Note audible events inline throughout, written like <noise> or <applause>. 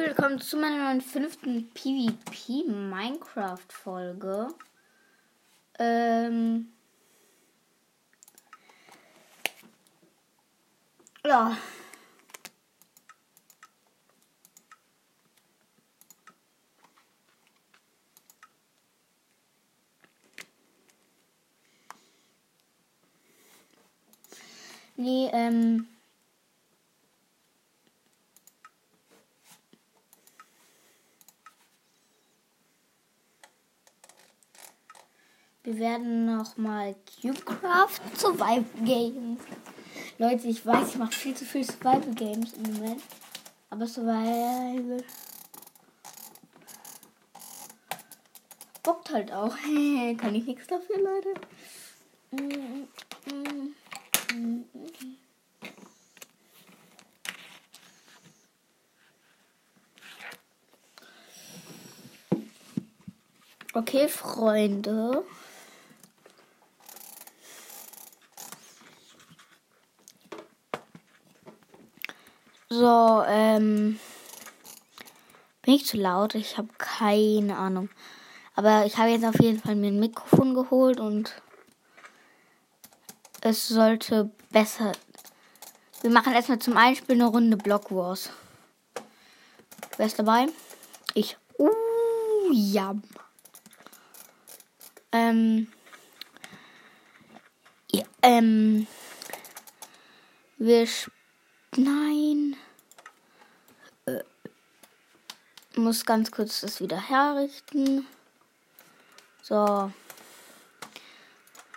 willkommen zu meiner fünften PvP Minecraft Folge. Ähm. Ja. Nee, ähm. Wir werden noch mal Cubecraft Survival Games. Leute, ich weiß, ich mache viel zu viel Survival Games im Moment. Aber Survival bockt halt auch. <laughs> Kann ich nichts dafür, Leute. Okay, Freunde. So, ähm. Bin ich zu laut? Ich habe keine Ahnung. Aber ich habe jetzt auf jeden Fall mir ein Mikrofon geholt und es sollte besser. Wir machen erstmal zum Einspiel eine Runde Block Wars. Wer ist dabei? Ich. Uh, ja. Ähm. Ja, ähm. Wir. Nein. Äh, muss ganz kurz das wieder herrichten. So.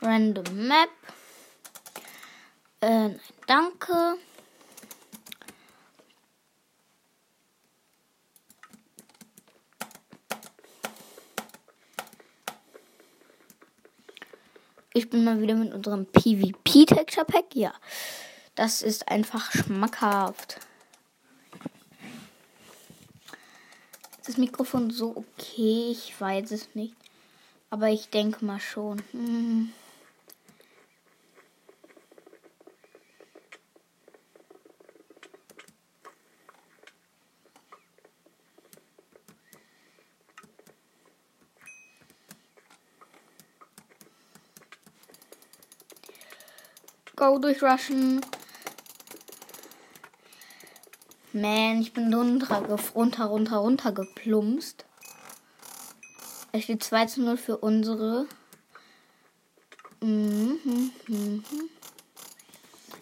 Random Map. Äh, nein, danke. Ich bin mal wieder mit unserem PvP Texture Pack. Ja, das ist einfach schmackhaft. Das Mikrofon so okay? Ich weiß es nicht. Aber ich denke mal schon. Hm. Go durchrushen. Man, ich bin runter, runter, runter, runter geplumpst. Es steht 2 zu 0 für unsere. Mhm, mhm.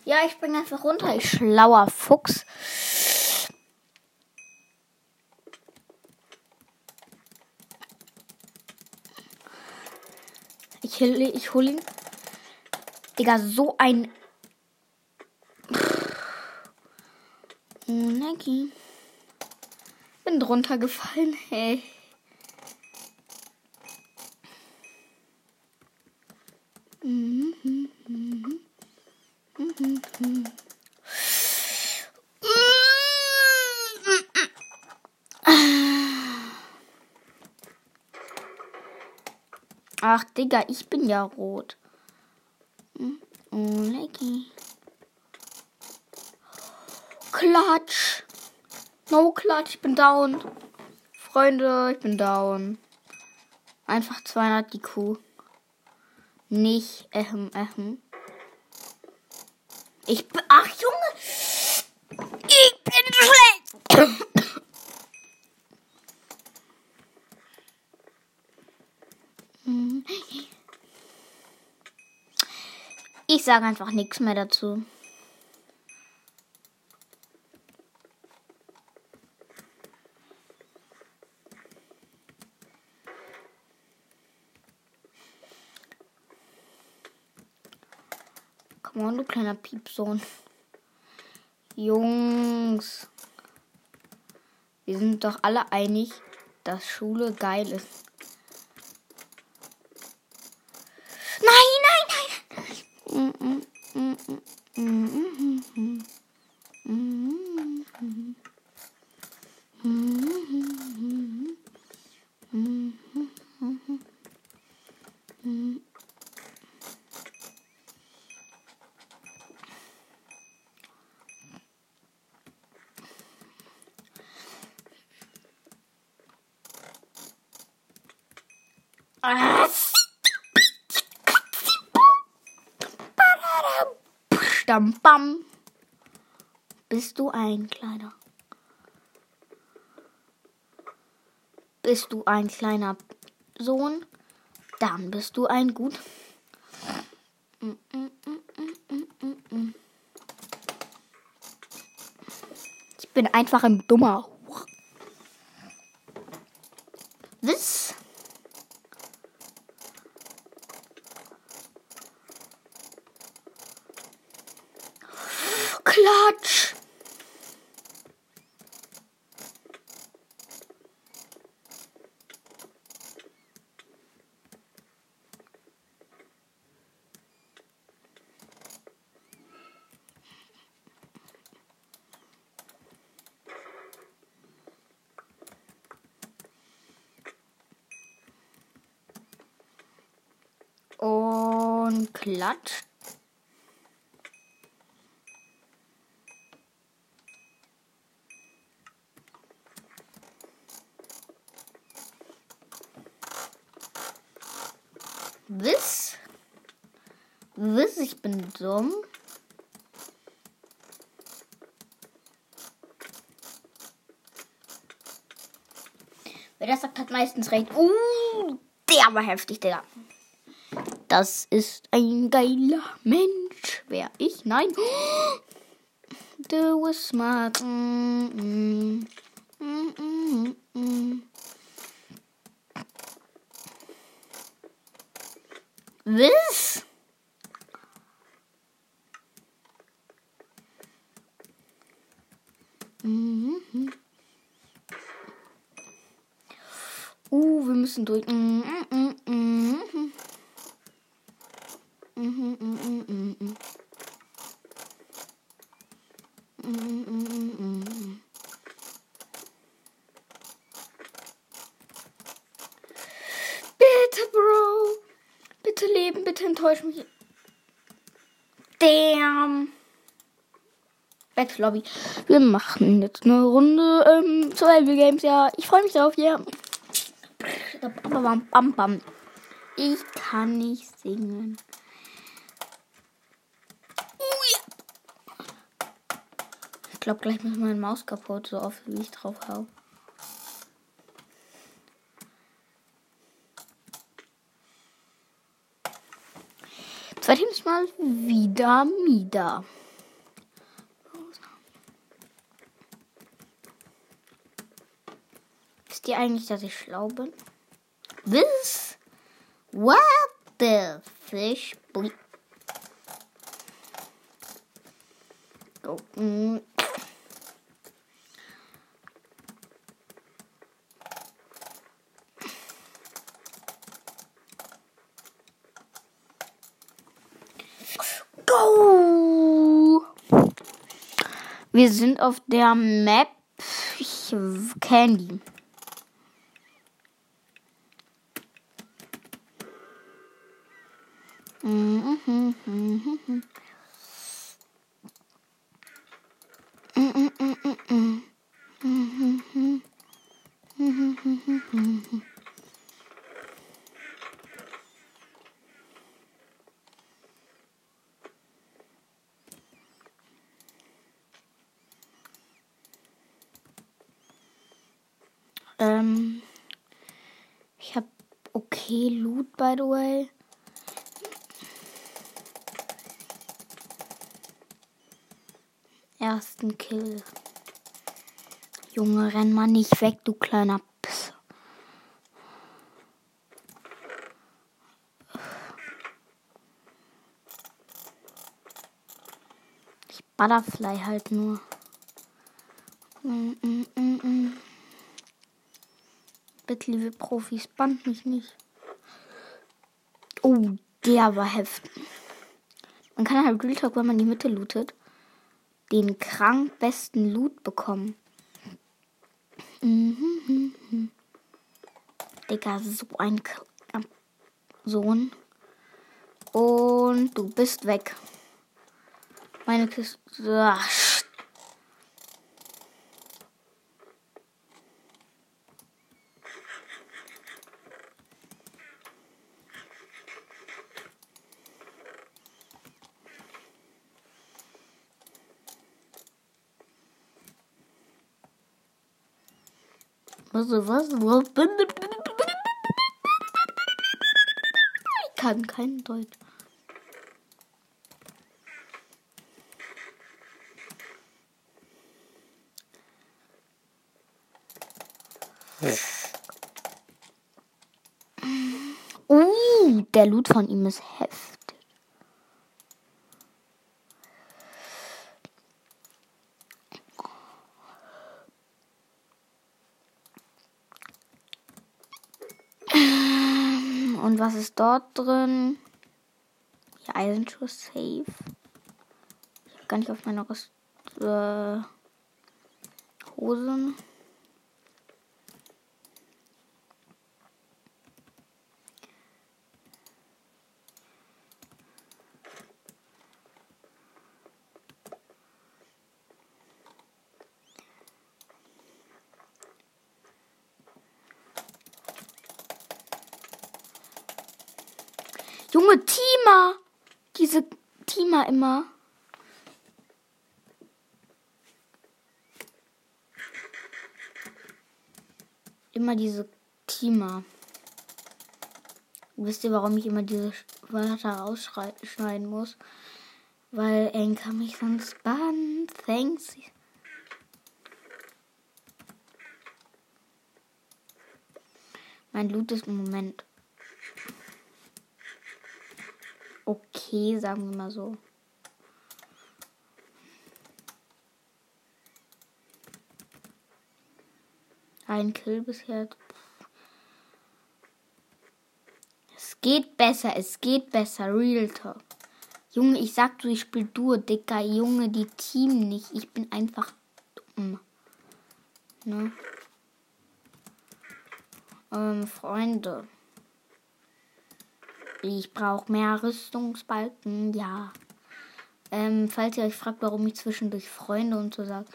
Ja, ich bin einfach runter, ich schlauer Fuchs. Ich, ich hol ihn. Digga, so ein. Nagi. Bin drunter gefallen, hey. Ach, Digga, ich bin ja rot. Oh, lecky. Klatsch. No, Klatsch, ich bin down. Freunde, ich bin down. Einfach 200 die Kuh. Nicht, ähm, ähm. Ich bin, ach Junge. Ich bin schlecht. <laughs> Ich sage einfach nichts mehr dazu. Kleiner Piepsohn. Jungs. Wir sind doch alle einig, dass Schule geil ist. Bam, bam. Bist du ein kleiner? Bist du ein kleiner Sohn? Dann bist du ein gut. Ich bin einfach ein dummer. Was? Klatsch. Und klatsch. Was? Was? Ich bin dumm. Wer das sagt, hat meistens recht. Uh, der war heftig, Digga. Das ist ein geiler Mensch. Wer ich? Nein. <gasps> Du was smart. Mm, mm, mm, mm, mm. Was? Mhm. Uh, wir müssen durch. Mhm, mhm, mhm. Mhm, mhm, mhm, mhm. Mhm, mhm, mhm, mhm. Bitte, Bro. Bitte leben, bitte enttäusch mich. Damn. Lobby. Wir machen jetzt eine Runde ähm, Survival Games. Ja, ich freue mich drauf. Ja. Ich kann nicht singen. Ich glaube, gleich ist meine Maus kaputt, so oft wie ich drauf hau. Zweites Mal wieder Mida. Wisst ihr eigentlich, dass ich schlau bin? This? What the fish? Boy. Go. Mm. Wir sind auf der Map Candy. Ähm, ich habe okay Loot, by the way. Ersten Kill. Junge, renn mal nicht weg, du kleiner Piss. Ich Butterfly halt nur. Mm, mm, mm, mm. Bitte, liebe Profis, band mich nicht. Oh, der war heftig. Man kann halt Real Talk, wenn man die Mitte lootet, den krank besten Loot bekommen. Mhm, mhm, mhm. Digga, so ein K Sohn. Und du bist weg. Meine Kiste. Ach, Was, was? Ich kann kein Deutsch. Uh, der Loot von ihm ist heftig. Und was ist dort drin? Die Eisenschuhe safe. Ich habe gar nicht auf meine Rüst äh, Hosen. Junge, Tima! Diese Tima immer. Immer diese Tima. Wisst ihr, warum ich immer diese Wörter rausschneiden muss? Weil Enka mich sonst bannt. Thanks. Mein Loot ist im Moment okay, sagen wir mal so. Ein Kill bisher. Es geht besser, es geht besser. Real Talk. Junge, ich sag du, ich spiel Duo, Dicker. Junge, die Team nicht. Ich bin einfach dumm. Ne? Ähm, Freunde. Ich brauche mehr Rüstungsbalken, ja. Ähm, falls ihr euch fragt, warum ich zwischendurch Freunde und so sage,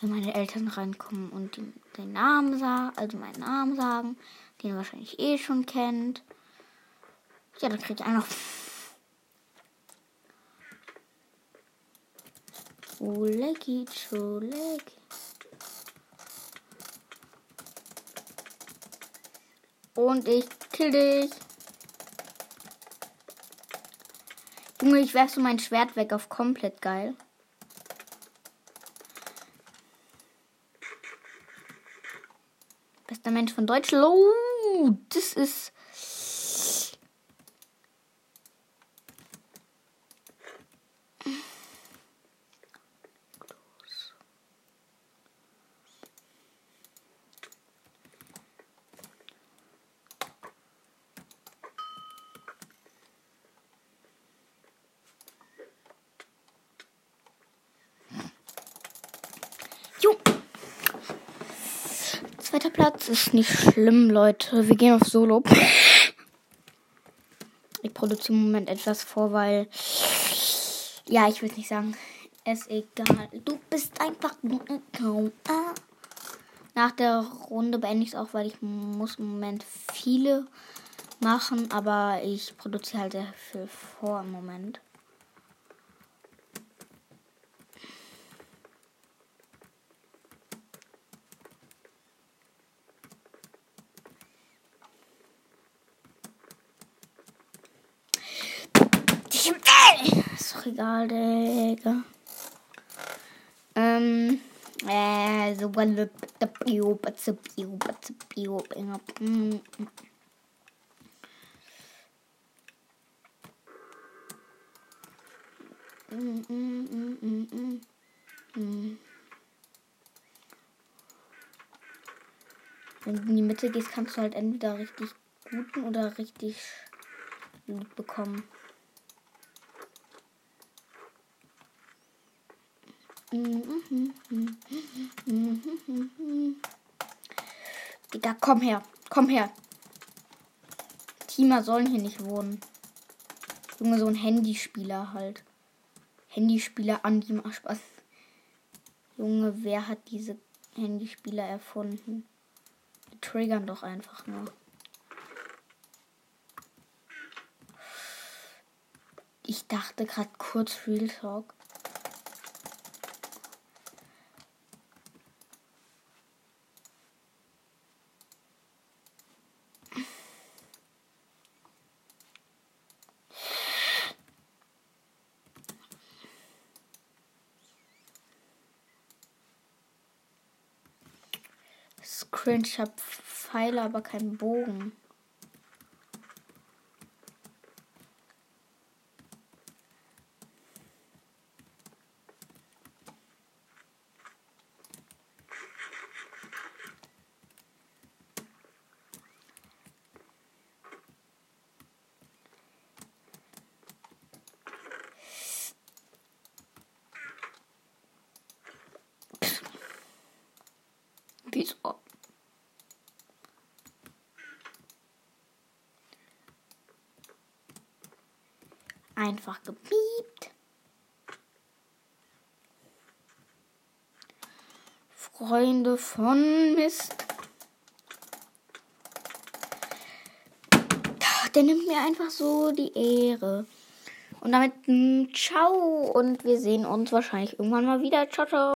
wenn meine Eltern reinkommen und die, den Namen sagen, also meinen Namen sagen, den ihr wahrscheinlich eh schon kennt. Ja, dann kriegt ihr noch. Chuleki, Chuleki. Und ich kill dich. Junge, ich werfe so mein Schwert weg auf komplett geil. Bester Mensch von Deutschland. Oh, das ist Platz ist nicht schlimm, Leute. Wir gehen auf Solo. Ich produziere im Moment etwas vor, weil. Ja, ich es nicht sagen. Es egal. Du bist einfach nur ein Nach der Runde beende ich es auch, weil ich muss im Moment viele machen, aber ich produziere halt sehr viel vor im Moment. Ist doch egal, Digga. Ähm, äh, so Wenn du in die Mitte gehst, kannst du halt entweder richtig guten oder richtig Loot bekommen. Digga, komm her. Komm her. Teamer sollen hier nicht wohnen. Junge, so ein Handyspieler halt. Handyspieler an die Spaß. Junge, wer hat diese Handyspieler erfunden? Die triggern doch einfach nur. Ich dachte gerade kurz Real Talk. Cringe. Ich habe Pfeile, aber keinen Bogen. Wieso? Einfach gebiebt. Freunde von Mist. Der nimmt mir einfach so die Ehre. Und damit mh, ciao und wir sehen uns wahrscheinlich irgendwann mal wieder. Ciao, ciao.